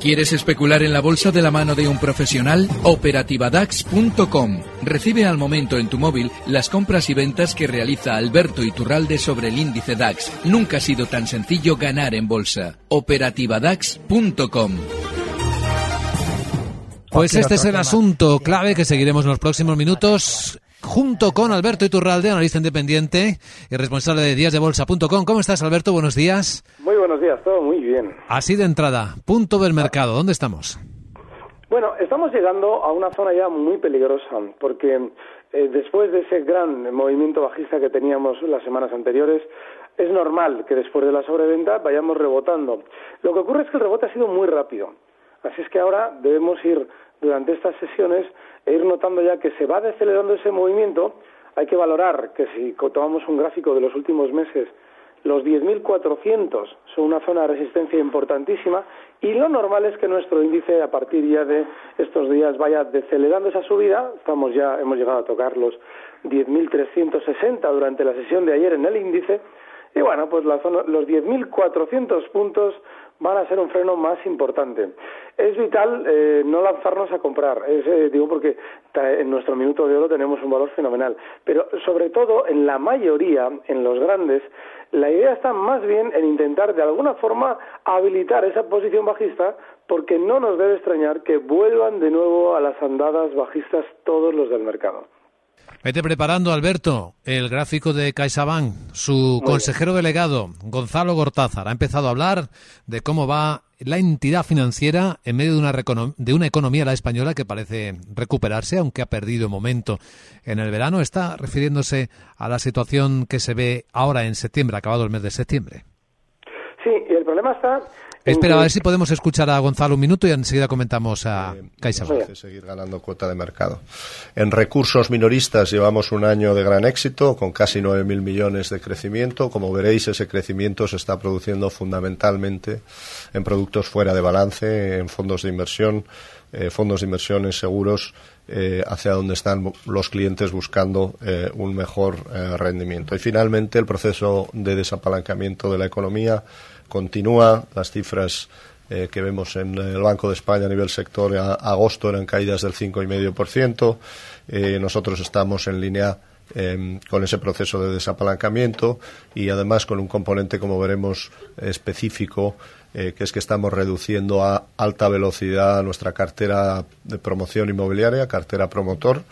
¿Quieres especular en la bolsa de la mano de un profesional? Operativadax.com. Recibe al momento en tu móvil las compras y ventas que realiza Alberto Iturralde sobre el índice DAX. Nunca ha sido tan sencillo ganar en bolsa. Operativadax.com. Pues este es el asunto clave que seguiremos en los próximos minutos junto con Alberto Iturralde, analista independiente y responsable de díasdebolsa.com. ¿Cómo estás, Alberto? Buenos días. Muy buenos días, todo muy bien. Así de entrada, punto del mercado, ¿dónde estamos? Bueno, estamos llegando a una zona ya muy peligrosa, porque eh, después de ese gran movimiento bajista que teníamos las semanas anteriores, es normal que después de la sobreventa vayamos rebotando. Lo que ocurre es que el rebote ha sido muy rápido. Así es que ahora debemos ir durante estas sesiones e ir notando ya que se va decelerando ese movimiento. Hay que valorar que si tomamos un gráfico de los últimos meses, los 10.400 son una zona de resistencia importantísima y lo normal es que nuestro índice a partir ya de estos días vaya decelerando esa subida. Estamos ya hemos llegado a tocar los 10.360 durante la sesión de ayer en el índice y bueno, pues la zona, los 10.400 puntos van a ser un freno más importante. Es vital eh, no lanzarnos a comprar, es, eh, digo porque en nuestro minuto de oro tenemos un valor fenomenal, pero sobre todo en la mayoría, en los grandes, la idea está más bien en intentar de alguna forma habilitar esa posición bajista porque no nos debe extrañar que vuelvan de nuevo a las andadas bajistas todos los del mercado. Vete preparando, Alberto, el gráfico de CaixaBank. Su consejero delegado, Gonzalo Gortázar, ha empezado a hablar de cómo va la entidad financiera en medio de una, de una economía, la española, que parece recuperarse, aunque ha perdido momento en el verano. Está refiriéndose a la situación que se ve ahora en septiembre, acabado el mes de septiembre. Sí, y el problema está Espera, a ver si podemos escuchar a Gonzalo un minuto y enseguida comentamos a eh, CaixaBank. seguir ganando cuota de mercado. En recursos minoristas llevamos un año de gran éxito, con casi 9.000 millones de crecimiento. Como veréis, ese crecimiento se está produciendo fundamentalmente en productos fuera de balance, en fondos de inversión, eh, fondos de inversión en seguros, eh, hacia donde están los clientes buscando eh, un mejor eh, rendimiento. Y finalmente, el proceso de desapalancamiento de la economía continúa. Las cifras que vemos en el Banco de España a nivel sector a agosto eran caídas del 5,5%. Eh, nosotros estamos en línea em, con ese proceso de desapalancamiento y además con un componente, como veremos, específico, que es que estamos reduciendo a alta velocidad nuestra cartera de promoción inmobiliaria, cartera promotor,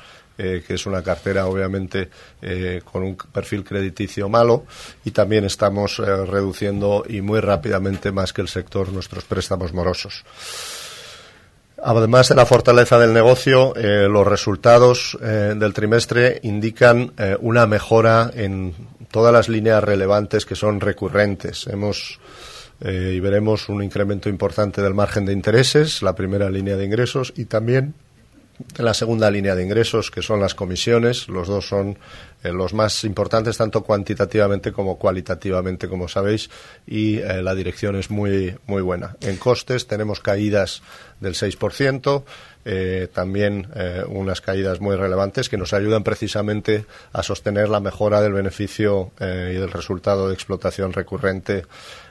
eh, que es una cartera obviamente eh, con un perfil crediticio malo y también estamos eh, reduciendo y muy rápidamente más que el sector nuestros préstamos morosos. Además de la fortaleza del negocio, los resultados del trimestre indican una mejora en todas las líneas relevantes que son recurrentes. Hemos y veremos un incremento importante del margen de intereses, la primera línea de ingresos, y también la segunda línea de ingresos, que son las comisiones. Los dos son eh, los más importantes, tanto cuantitativamente como cualitativamente, como sabéis, y eh, la dirección es muy, muy buena. En costes tenemos caídas del 6%, eh, también unas caídas muy relevantes que nos ayudan precisamente a sostener la mejora del beneficio y del resultado de explotación recurrente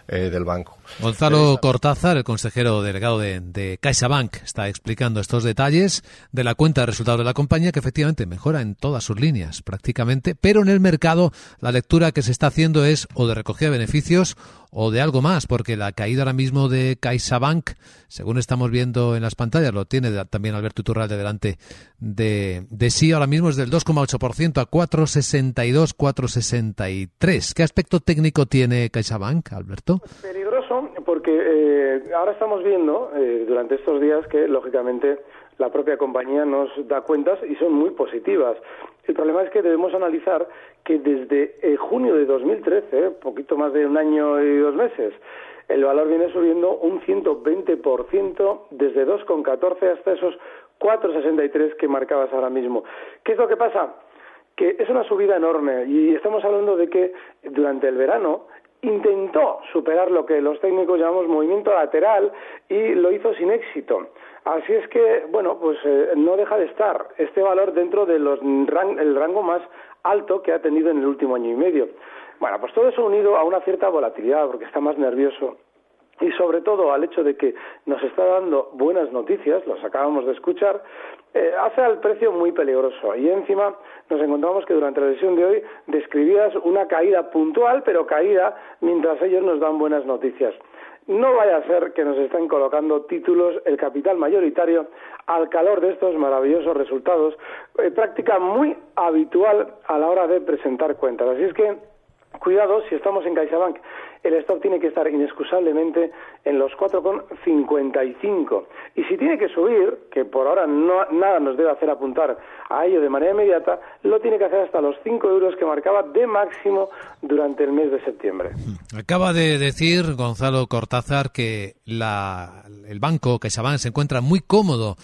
eh, del banco. Gonzalo Cortázar, el consejero delegado de, de CaixaBank, está explicando estos detalles de la cuenta de resultados de la compañía que efectivamente mejora en todas sus líneas prácticamente, pero en el mercado la lectura que se está haciendo es o de recogida de beneficios o de algo más, porque la caída ahora mismo de CaixaBank, según estamos viendo en las pantallas, lo tiene también Alberto Iturralde delante de, de sí, ahora mismo es del 2,8% a 4,62, 4,63. ¿Qué aspecto técnico tiene CaixaBank, Alberto? Peligroso, porque eh, ahora estamos viendo eh, durante estos días que, lógicamente, la propia compañía nos da cuentas y son muy positivas. El problema es que debemos analizar que desde eh, junio de 2013, poquito más de un año y dos meses, el valor viene subiendo un 120% desde 2,14 hasta esos 4,63 que marcabas ahora mismo. ¿Qué es lo que pasa? Que es una subida enorme y estamos hablando de que durante el verano intentó superar lo que los técnicos llamamos movimiento lateral y lo hizo sin éxito. Así es que, bueno, pues eh, no deja de estar este valor dentro del rango más alto que ha tenido en el último año y medio. Bueno, pues todo eso unido a una cierta volatilidad, porque está más nervioso y sobre todo al hecho de que nos está dando buenas noticias, las acabamos de escuchar, eh, hace al precio muy peligroso. Y encima nos encontramos que durante la sesión de hoy describías una caída puntual, pero caída mientras ellos nos dan buenas noticias. No vaya a ser que nos estén colocando títulos el capital mayoritario al calor de estos maravillosos resultados, eh, práctica muy habitual a la hora de presentar cuentas. Así es que Cuidado, si estamos en CaixaBank, el stop tiene que estar inexcusablemente en los 4,55. Y si tiene que subir, que por ahora no, nada nos debe hacer apuntar a ello de manera inmediata, lo tiene que hacer hasta los 5 euros que marcaba de máximo durante el mes de septiembre. Acaba de decir Gonzalo Cortázar que el banco CaixaBank se encuentra muy cómodo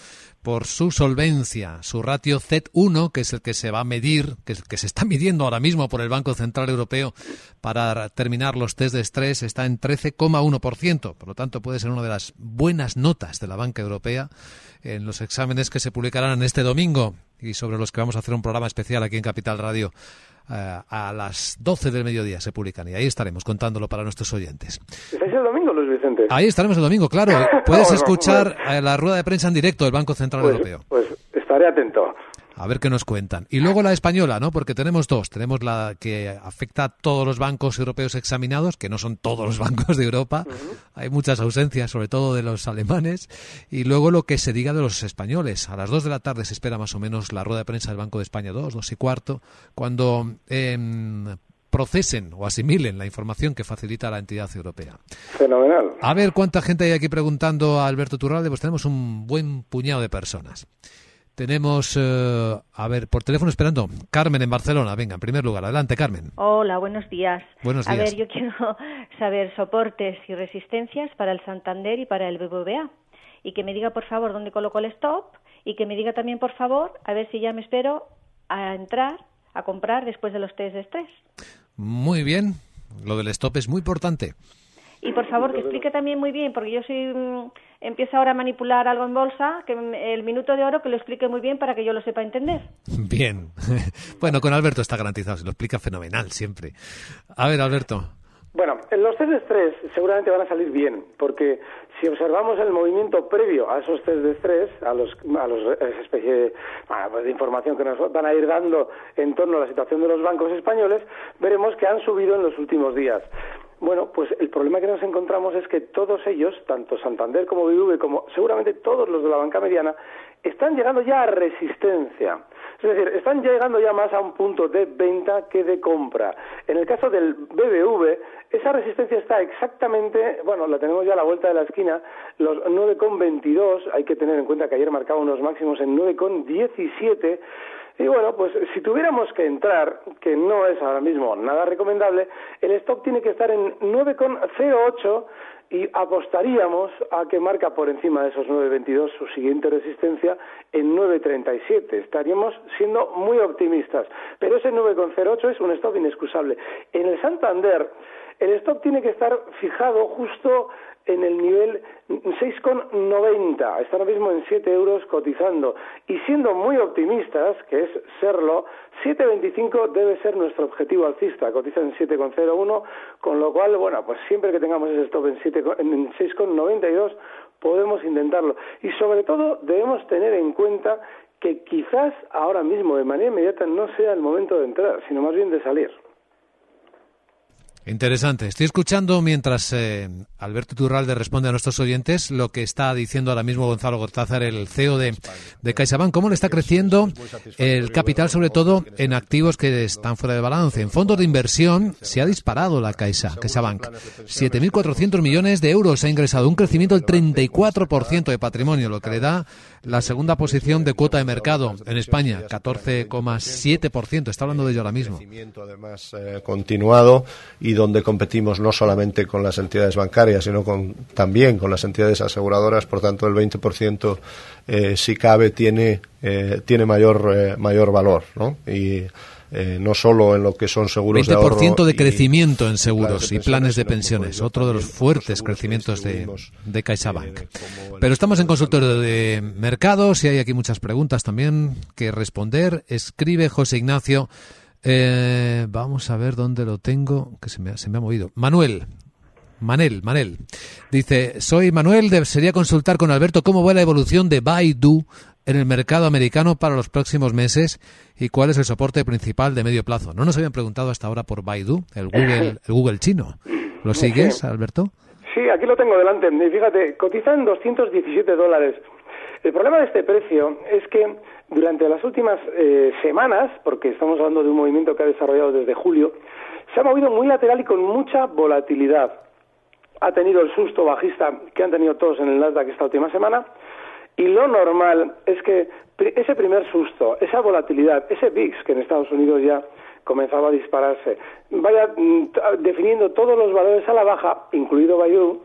por su solvencia, su ratio Z1, que es el que se va a medir, que, que se está midiendo ahora mismo por el Banco Central Europeo para terminar los test de estrés, está en 13,1%. Por lo tanto, puede ser una de las buenas notas de la banca europea en los exámenes que se publicarán este domingo y sobre los que vamos a hacer un programa especial aquí en Capital Radio eh, a las 12 del mediodía se publican y ahí estaremos contándolo para nuestros oyentes. ¿Estáis el domingo, Luis Vicente? Ahí estaremos el domingo, claro. Puedes escuchar eh, la rueda de prensa en directo del Banco Central pues, Europeo. Pues estaré atento. A ver qué nos cuentan. Y luego la española, ¿no? Porque tenemos dos. Tenemos la que afecta a todos los bancos europeos examinados, que no son todos los bancos de Europa. Hay muchas ausencias, sobre todo de los alemanes. Y luego lo que se diga de los españoles. A las dos de la tarde se espera más o menos la rueda de prensa del Banco de España 2, dos y cuarto, cuando em, procesen o asimilen la información que facilita la entidad europea. Fenomenal. A ver cuánta gente hay aquí preguntando a Alberto Turralde. Pues tenemos un buen puñado de personas. Tenemos, eh, a ver, por teléfono esperando, Carmen en Barcelona. Venga, en primer lugar, adelante, Carmen. Hola, buenos días. Buenos días. A ver, yo quiero saber soportes y resistencias para el Santander y para el BBVA. Y que me diga, por favor, dónde coloco el stop. Y que me diga también, por favor, a ver si ya me espero a entrar, a comprar después de los test de estrés. Muy bien. Lo del stop es muy importante. Y por favor, que explique también muy bien, porque yo soy empiezo ahora a manipular algo en bolsa, que el minuto de oro que lo explique muy bien para que yo lo sepa entender. Bien. bueno, con Alberto está garantizado, se lo explica fenomenal siempre. A ver, Alberto. Bueno, los test de estrés seguramente van a salir bien, porque si observamos el movimiento previo a esos test de estrés, a los, a los especie pues de información que nos van a ir dando en torno a la situación de los bancos españoles, veremos que han subido en los últimos días. Bueno, pues el problema que nos encontramos es que todos ellos, tanto Santander como BBV, como seguramente todos los de la banca mediana, están llegando ya a resistencia. Es decir, están llegando ya más a un punto de venta que de compra. En el caso del BBV, esa resistencia está exactamente, bueno, la tenemos ya a la vuelta de la esquina, los 9,22, hay que tener en cuenta que ayer marcaba unos máximos en 9,17, y bueno, pues si tuviéramos que entrar, que no es ahora mismo nada recomendable, el stock tiene que estar en 9,08 y apostaríamos a que marca por encima de esos 9,22 su siguiente resistencia en 9,37. Estaríamos siendo muy optimistas, pero ese 9,08 es un stop inexcusable. En el Santander, el stock tiene que estar fijado justo en el nivel 6,90, está ahora mismo en 7 euros cotizando. Y siendo muy optimistas, que es serlo, 7,25 debe ser nuestro objetivo alcista, cotiza en 7,01, con lo cual, bueno, pues siempre que tengamos ese stop en, en 6,92 podemos intentarlo. Y sobre todo debemos tener en cuenta que quizás ahora mismo de manera inmediata no sea el momento de entrar, sino más bien de salir. Interesante. Estoy escuchando mientras eh, Alberto Turralde responde a nuestros oyentes lo que está diciendo ahora mismo Gonzalo Gortázar, el CEO de, CaixaBank. ¿Cómo le está creciendo el capital, sobre todo en activos que están fuera de balance? En fondos de inversión se ha disparado la Caixa, CaixaBank. 7.400 millones de euros ha ingresado, un crecimiento del 34% de patrimonio, lo que le da la segunda posición de cuota de mercado en España, 14,7%. Está hablando de ello ahora mismo. Además, eh, continuado y donde competimos no solamente con las entidades bancarias, sino con, también con las entidades aseguradoras, por tanto el 20% eh, si cabe tiene, eh, tiene mayor, eh, mayor valor, ¿no? Y eh, no solo en lo que son seguros de ahorro. 20% de crecimiento en seguros y planes de pensiones, otro de los fuertes crecimientos de, de CaixaBank. Pero estamos en consultorio de mercados y hay aquí muchas preguntas también que responder. Escribe José Ignacio. Eh, vamos a ver dónde lo tengo, que se me, se me ha movido. Manuel. Manel, Manel. Dice, soy Manuel, desearía consultar con Alberto cómo va la evolución de Baidu en el mercado americano para los próximos meses y cuál es el soporte principal de medio plazo. No nos habían preguntado hasta ahora por Baidu, el Google, el Google chino. ¿Lo sigues, Alberto? Sí, aquí lo tengo delante. Fíjate, cotiza en 217 dólares. El problema de este precio es que durante las últimas eh, semanas, porque estamos hablando de un movimiento que ha desarrollado desde julio, se ha movido muy lateral y con mucha volatilidad. Ha tenido el susto bajista que han tenido todos en el Nasdaq esta última semana y lo normal es que ese primer susto, esa volatilidad, ese VIX que en Estados Unidos ya comenzaba a dispararse, vaya mm, definiendo todos los valores a la baja, incluido Baidu,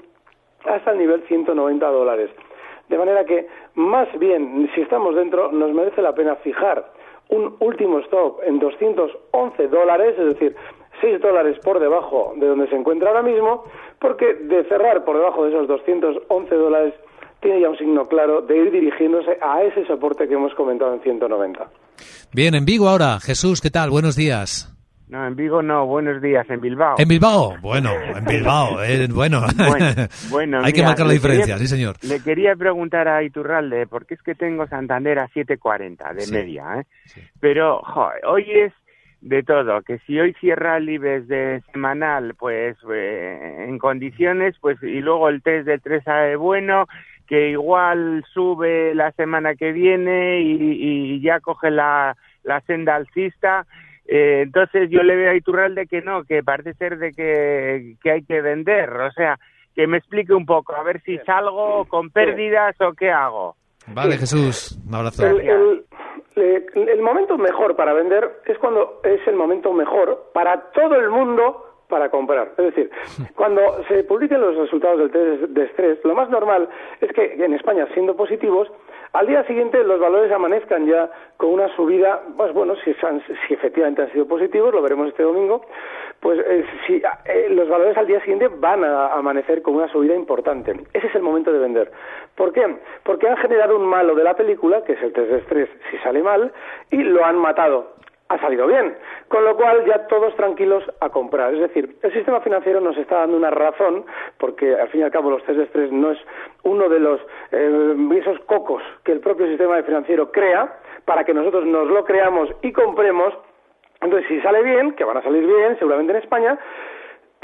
hasta el nivel 190 dólares. De manera que, más bien, si estamos dentro, nos merece la pena fijar un último stop en 211 dólares, es decir, 6 dólares por debajo de donde se encuentra ahora mismo, porque de cerrar por debajo de esos 211 dólares tiene ya un signo claro de ir dirigiéndose a ese soporte que hemos comentado en 190. Bien, en Vigo ahora. Jesús, ¿qué tal? Buenos días. No, en Vigo no, buenos días, en Bilbao. En Bilbao, bueno, en Bilbao, eh, bueno. bueno, Hay que marcar la diferencia, sí señor. Le quería preguntar a Iturralde, porque es que tengo Santander a 7.40 de media, ¿eh? Pero hoy es de todo, que si hoy cierra el IBEX de semanal, pues eh, en condiciones, pues y luego el test de 3 a bueno, que igual sube la semana que viene y, ya coge la, la senda alcista. Eh, entonces yo le veo a Iturralde que no, que parece ser de que, que hay que vender. O sea, que me explique un poco, a ver si salgo con pérdidas o qué hago. Vale, Jesús, un abrazo. El, el, momento mejor para vender es cuando es el momento mejor para todo el mundo para comprar. Es decir, cuando se publiquen los resultados del test de estrés, lo más normal es que en España, siendo positivos, al día siguiente los valores amanezcan ya con una subida, pues bueno, si, si efectivamente han sido positivos, lo veremos este domingo, pues eh, si, eh, los valores al día siguiente van a amanecer con una subida importante. Ese es el momento de vender. ¿Por qué? Porque han generado un malo de la película, que es el test de estrés si sale mal, y lo han matado ha salido bien, con lo cual ya todos tranquilos a comprar. Es decir, el sistema financiero nos está dando una razón, porque al fin y al cabo los test de estrés no es uno de los eh, esos cocos que el propio sistema financiero crea para que nosotros nos lo creamos y compremos. Entonces, si sale bien, que van a salir bien, seguramente en España,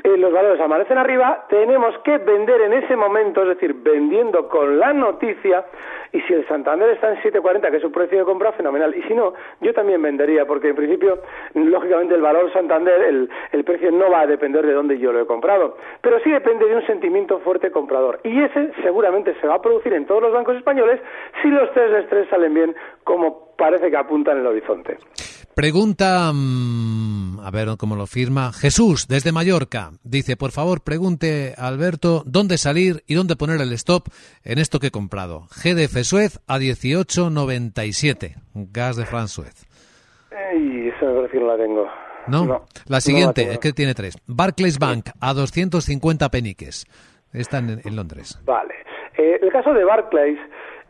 eh, los valores amanecen arriba, tenemos que vender en ese momento, es decir, vendiendo con la noticia, y si el Santander está en 7.40, que es su precio de compra, fenomenal. Y si no, yo también vendería, porque en principio, lógicamente, el valor Santander, el, el precio no va a depender de dónde yo lo he comprado, pero sí depende de un sentimiento fuerte comprador. Y ese seguramente se va a producir en todos los bancos españoles si los test de estrés salen bien, como parece que apuntan en el horizonte. Pregunta, mm, a ver cómo lo firma, Jesús desde Mallorca. Dice, por favor, pregunte a Alberto dónde salir y dónde poner el stop en esto que he comprado. GDF Suez a 18.97, gas de France Suez. Ey, esa no la tengo. ¿No? la siguiente, es que tiene tres. Barclays Bank a 250 peniques. Está en, en Londres. Vale. Eh, el caso de Barclays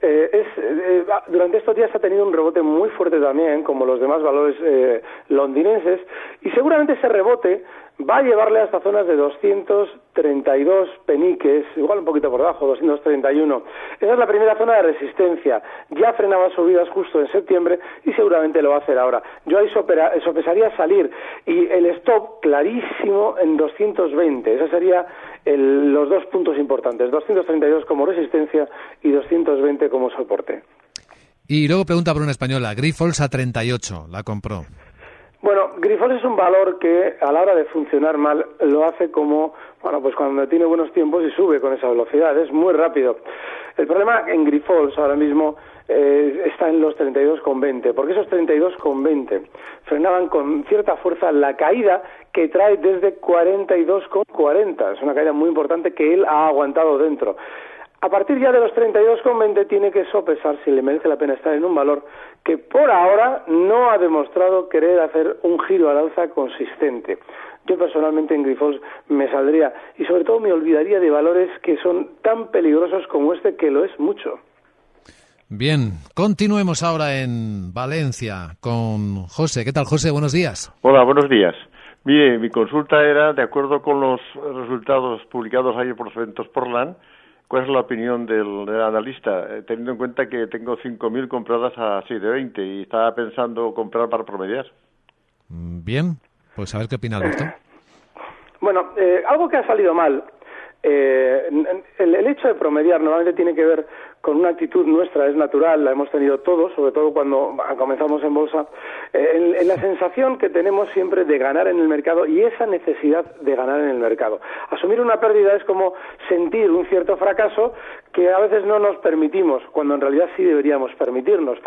eh, es, eh, durante estos días ha tenido un rebote muy fuerte también, como los demás valores eh, londinenses, y seguramente ese rebote va a llevarle hasta zonas de 232 peniques, igual un poquito por debajo, 231. Esa es la primera zona de resistencia. Ya frenaba subidas justo en septiembre y seguramente lo va a hacer ahora. Yo ahí sopesaría salir y el stop clarísimo en 220. Esos serían los dos puntos importantes, 232 como resistencia y 220 como soporte. Y luego pregunta por una española, Grifols a 38, la compró. Bueno, Grifols es un valor que a la hora de funcionar mal lo hace como, bueno, pues cuando tiene buenos tiempos y sube con esa velocidad, es muy rápido. El problema en Grifols ahora mismo eh, está en los 32,20, porque esos 32,20 frenaban con cierta fuerza la caída que trae desde 42,40. Es una caída muy importante que él ha aguantado dentro. A partir ya de los 32,20 tiene que sopesar si le merece la pena estar en un valor que por ahora no ha demostrado querer hacer un giro al alza consistente. Yo personalmente en Grifols me saldría y sobre todo me olvidaría de valores que son tan peligrosos como este que lo es mucho. Bien, continuemos ahora en Valencia con José. ¿Qué tal, José? Buenos días. Hola, buenos días. Mire, mi consulta era, de acuerdo con los resultados publicados ayer por los eventos Portland, ¿cuál es la opinión del, analista? Eh, teniendo en cuenta que tengo 5.000 compradas a 7.20 y estaba pensando comprar para promediar. Mm, bien, pues a ver qué opina Alberto. Bueno, eh, algo que ha salido mal eh, el, hecho de promediar normalmente tiene que ver con una actitud nuestra, es natural, la hemos tenido todos, sobre todo cuando comenzamos en bolsa, eh, en, la sensación que tenemos siempre de ganar en el mercado y esa necesidad de ganar en el mercado. Asumir una pérdida es como sentir un cierto fracaso que a veces no nos permitimos, cuando en realidad sí deberíamos permitirnos.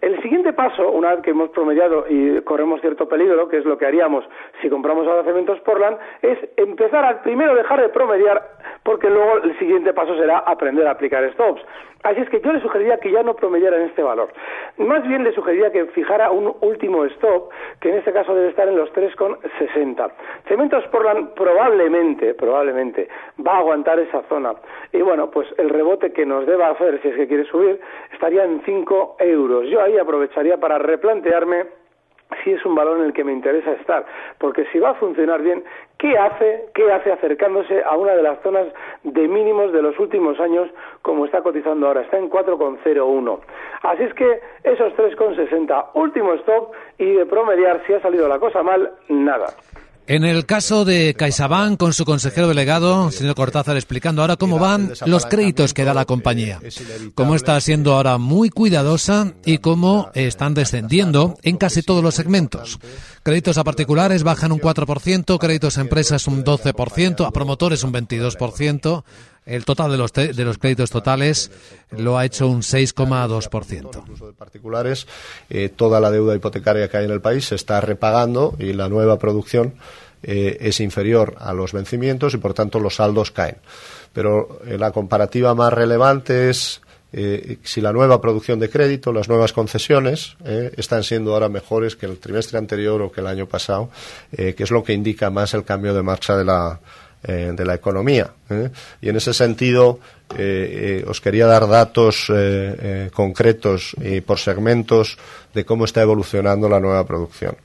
El siguiente paso, una vez que hemos promediado y corremos cierto peligro, que es lo que haríamos si compramos ahora Cementos Portland, es empezar a primero dejar de promediar, porque luego el siguiente paso será aprender a aplicar stops. Así es que yo le sugeriría que ya no promediara en este valor. Más bien le sugeriría que fijara un último stop, que en este caso debe estar en los 3,60. Cementos Portland probablemente, probablemente va a aguantar esa zona. Y bueno, pues el rebote que nos deba hacer, si es que quiere subir, estaría en 5 euros. Yo ahí aprovecharía para replantearme si es un valor en el que me interesa estar, porque si va a funcionar bien, ¿qué hace, qué hace acercándose a una de las zonas de mínimos de los últimos años como está cotizando ahora? Está en 4,01. Así es que esos 3,60, último stop y de promediar si ha salido la cosa mal, nada. En el caso de CaixaBank, con su consejero delegado, señor Cortázar, explicando ahora cómo van los créditos que da la compañía, cómo está siendo ahora muy cuidadosa y cómo están descendiendo en casi todos los segmentos. Créditos a particulares bajan un 4%, créditos a empresas un 12%, a promotores un 22%. El total de los, de los créditos totales lo ha hecho un 6,2%. Incluso de particulares, eh, toda la deuda hipotecaria que hay en el país se está repagando y la nueva producción eh, es inferior a los vencimientos y, por tanto, los saldos caen. Pero eh, la comparativa más relevante es si la nueva producción de crédito, las nuevas concesiones, están siendo ahora mejores que el trimestre anterior o que el año pasado, que es lo que indica más el cambio de marcha de la, de la economía. Y en ese sentido, os quería dar datos concretos y por segmentos de cómo está evolucionando la nueva producción.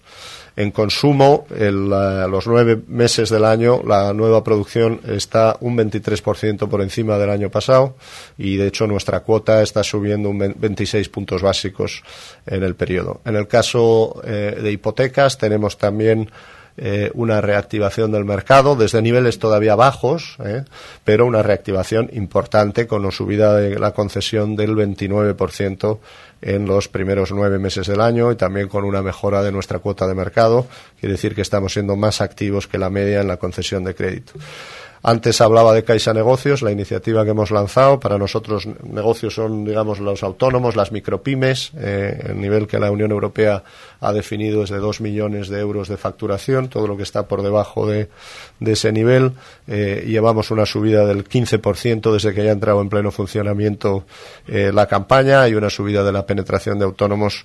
En consumo, el, los nueve meses del año, la nueva producción está un 23% por encima del año pasado y, de hecho, nuestra cuota está subiendo un 26 puntos básicos en el periodo. En el caso eh, de hipotecas, tenemos también eh, una reactivación del mercado desde niveles todavía bajos, eh, pero una reactivación importante con la subida de la concesión del 29% en los primeros nueve meses del año y también con una mejora de nuestra cuota de mercado. Quiere decir que estamos siendo más activos que la media en la concesión de crédito. Antes hablaba de Caixa Negocios, la iniciativa que hemos lanzado. Para nosotros, negocios son, digamos, los autónomos, las micropymes. Eh, el nivel que la Unión Europea ha definido es de dos millones de euros de facturación. Todo lo que está por debajo de, ese nivel. Eh, llevamos una subida del 15% desde que haya entrado en pleno funcionamiento eh, la campaña y una subida de la penetración de autónomos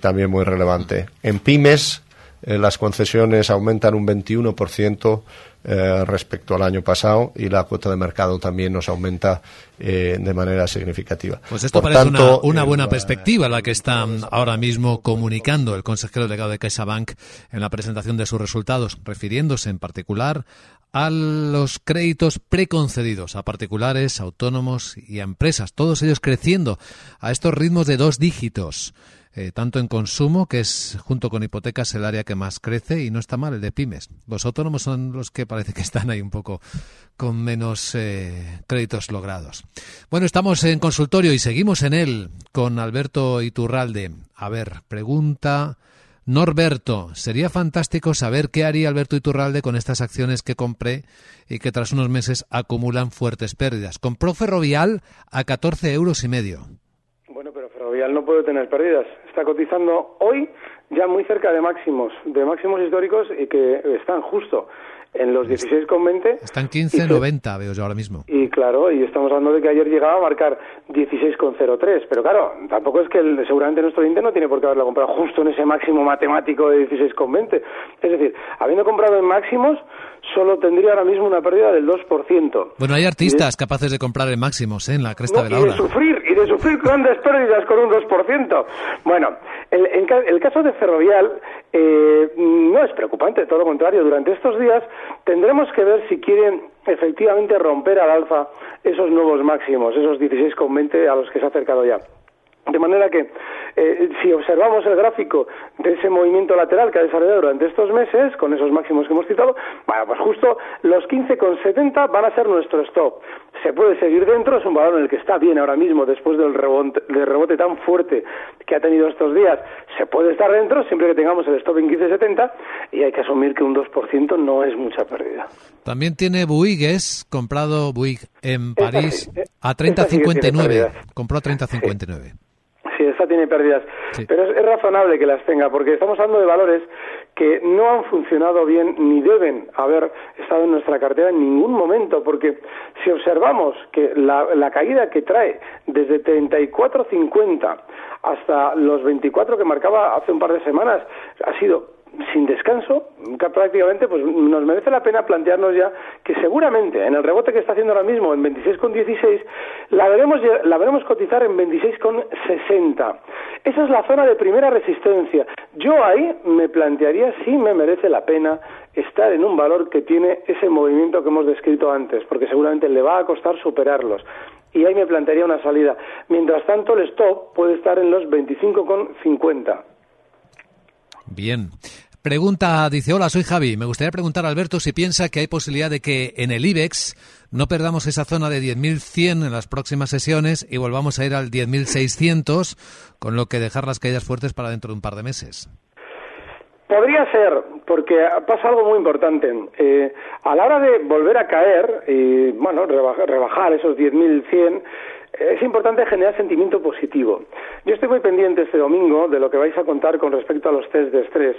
también muy relevante. En pymes, las concesiones aumentan un 21% eh, respecto al año pasado y la cuota de mercado también nos aumenta eh, de manera significativa. Pues esto parece una, buena perspectiva la que está ahora mismo comunicando el consejero delegado de CaixaBank en la presentación de sus resultados, refiriéndose en particular a los créditos preconcedidos a particulares, autónomos y a empresas, todos ellos creciendo a estos ritmos de dos dígitos. Eh, tanto en consumo, que es junto con hipotecas el área que más crece, y no está mal el de pymes. Los autónomos son los que parece que están ahí un poco con menos eh, créditos logrados. Bueno, estamos en consultorio y seguimos en él con Alberto Iturralde. A ver, pregunta. Norberto, sería fantástico saber qué haría Alberto Iturralde con estas acciones que compré y que tras unos meses acumulan fuertes pérdidas. Compró Ferrovial a 14 euros y medio. Ferrovial no puede tener pérdidas está cotizando hoy ya muy cerca de máximos, de máximos históricos y que están justo en los 16,20. Están 15,90 veo yo ahora mismo. Y claro, y estamos hablando de que ayer llegaba a marcar 16,03, pero claro, tampoco es que seguramente nuestro índice no tiene por qué haberlo comprado justo en ese máximo matemático de 16,20. Es decir, habiendo comprado en máximos, solo tendría ahora mismo una pérdida del 2%. Bueno, hay artistas capaces de comprar en máximos, ¿eh? en la cresta de la ola. Y de sufrir, y de sufrir grandes pérdidas con un 2%. Bueno, el, el caso de Ferrovial eh, no es preocupante, todo lo contrario. Durante estos días tendremos que ver si quieren efectivamente romper al alza esos nuevos máximos, esos 16,20 a los que se ha acercado ya. De manera que, eh, si observamos el gráfico de ese movimiento lateral que ha desarrollado durante estos meses, con esos máximos que hemos citado, bueno, pues justo los 15,70 van a ser nuestro stop. Se puede seguir dentro, es un valor en el que está bien ahora mismo, después del rebote, del rebote tan fuerte que ha tenido estos días. Se puede estar dentro siempre que tengamos el stop en 15,70 y hay que asumir que un 2% no es mucha pérdida. También tiene Buigues, comprado Buig en París a 30,59. Compró a 30,59. Sí, tiene pérdidas, pero es, razonable que las tenga, porque estamos hablando de valores que no han funcionado bien ni deben haber estado en nuestra cartera en ningún momento, porque si observamos que la, la caída que trae desde 34.50 hasta los 24 que marcaba hace un par de semanas ha sido sin descanso, prácticamente, pues nos merece la pena plantearnos ya que seguramente en el rebote que está haciendo ahora mismo en 26,16 la veremos la veremos cotizar en 26,60. Esa es la zona de primera resistencia. Yo ahí me plantearía si me merece la pena estar en un valor que tiene ese movimiento que hemos descrito antes, porque seguramente le va a costar superarlos y ahí me plantearía una salida. Mientras tanto, el stop puede estar en los 25,50. Bien. Pregunta, dice, hola, soy Javi. Me gustaría preguntar a Alberto si piensa que hay posibilidad de que en el IBEX no perdamos esa zona de 10.100 en las próximas sesiones y volvamos a ir al 10.600, con lo que dejar las caídas fuertes para dentro de un par de meses. Podría ser, porque pasa algo muy importante. Eh, a la hora de volver a caer y, bueno, rebajar, rebajar esos 10.100, es importante generar sentimiento positivo. Yo estoy muy pendiente este domingo de lo que vais a contar con respecto a los test de estrés,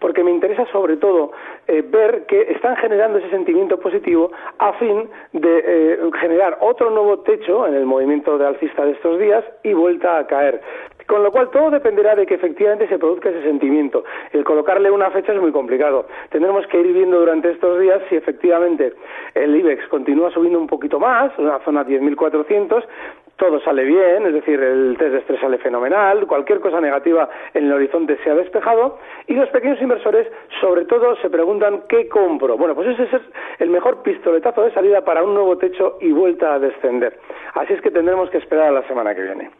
porque me interesa sobre todo eh, ver que están generando ese sentimiento positivo a fin de eh, generar otro nuevo techo en el movimiento de alcista de estos días y vuelta a caer. Con lo cual todo dependerá de que efectivamente se produzca ese sentimiento. El colocarle una fecha es muy complicado. Tendremos que ir viendo durante estos días si efectivamente el IBEX continúa subiendo un poquito más, una zona 10.400, todo sale bien, es decir, el test de estrés sale fenomenal, cualquier cosa negativa en el horizonte se ha despejado y los pequeños inversores sobre todo se preguntan ¿qué compro? Bueno, pues ese es el mejor pistoletazo de salida para un nuevo techo y vuelta a descender. Así es que tendremos que esperar a la semana que viene.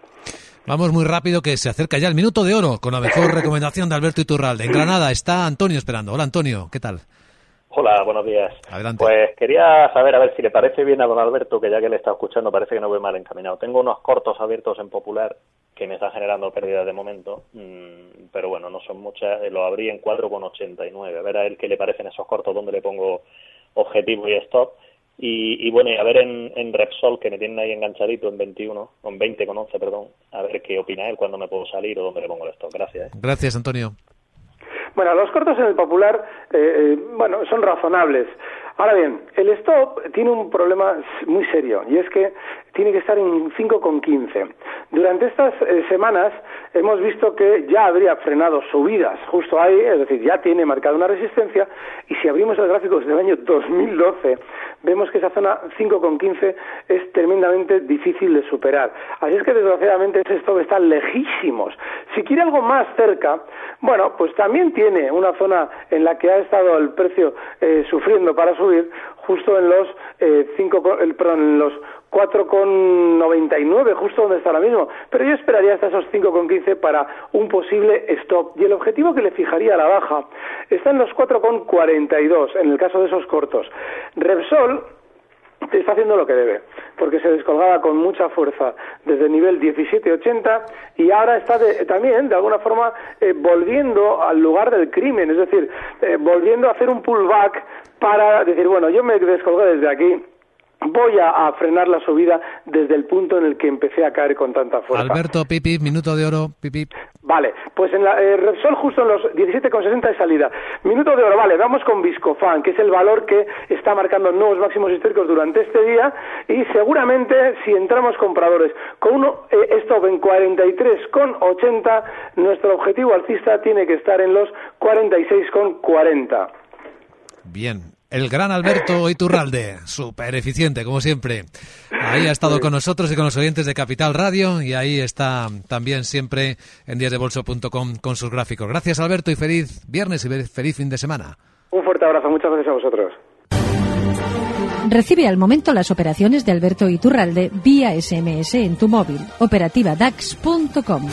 Vamos muy rápido que se acerca ya el minuto de oro con la mejor recomendación de Alberto Iturralde. En Granada está Antonio esperando. Hola Antonio, ¿qué tal? Hola, buenos días. Adelante. Pues quería saber, a ver si le parece bien a don Alberto, que ya que le está escuchando parece que no voy mal encaminado. Tengo unos cortos abiertos en Popular que me están generando pérdidas de momento, mm, pero bueno, no son muchas. Lo abrí en 4,89. A ver a él qué le parecen esos cortos, dónde le pongo objetivo y stop. Y, bueno, y a ver en, Repsol, que me tienen ahí enganchadito en 21, en 20 con 11, perdón, a ver qué opina él, cuándo me puedo salir o dónde le pongo el stop. Gracias. ¿eh? Gracias, Antonio. Bueno, los cortos en el popular, eh, eh, bueno, son razonables. Ahora bien, el stop tiene un problema muy serio y es que tiene que estar en 5,15. Durante estas eh, semanas hemos visto que ya habría frenado subidas justo ahí, es decir, ya tiene marcada una resistencia y si abrimos el gráfico desde el año 2012 vemos que esa zona 5,15 es tremendamente difícil de superar. Así es que desgraciadamente ese stop está lejísimos. Si quiere algo más cerca, bueno, pues también tiene una zona en la que ha estado el precio eh, sufriendo para subir justo en los eh, cinco, perdón, en los 4,99, justo donde está ahora mismo. Pero yo esperaría hasta esos 5,15 para un posible stop. Y el objetivo que le fijaría a la baja está en los 4,42, en el caso de esos cortos. Repsol está haciendo lo que debe, porque se descolgaba con mucha fuerza desde el nivel 17.80 y ahora está también, de alguna forma, eh, volviendo al lugar del crimen, es decir, eh, volviendo a hacer un pullback para decir, bueno, yo me descolgué desde aquí, voy a, frenar la subida desde el punto en el que empecé a caer con tanta fuerza. Alberto, pipi, minuto de oro, pipi. Vale, pues en la eh, Repsol justo en los 17,60 de salida. Minuto de oro, vale, vamos con Viscofan, que es el valor que está marcando nuevos máximos históricos durante este día y seguramente si entramos compradores con uno eh, stop en 43,80, nuestro objetivo alcista tiene que estar en los 46,40. Bien, el gran Alberto Iturralde, súper eficiente, como siempre. Ahí ha estado con nosotros y con los oyentes de Capital Radio y ahí está también siempre en díasdebolso.com con sus gráficos. Gracias, Alberto, y feliz viernes y feliz fin de semana. Un fuerte abrazo, muchas gracias a vosotros. Recibe al momento las operaciones de Alberto Iturralde vía SMS en tu móvil. Operativa DAX.com.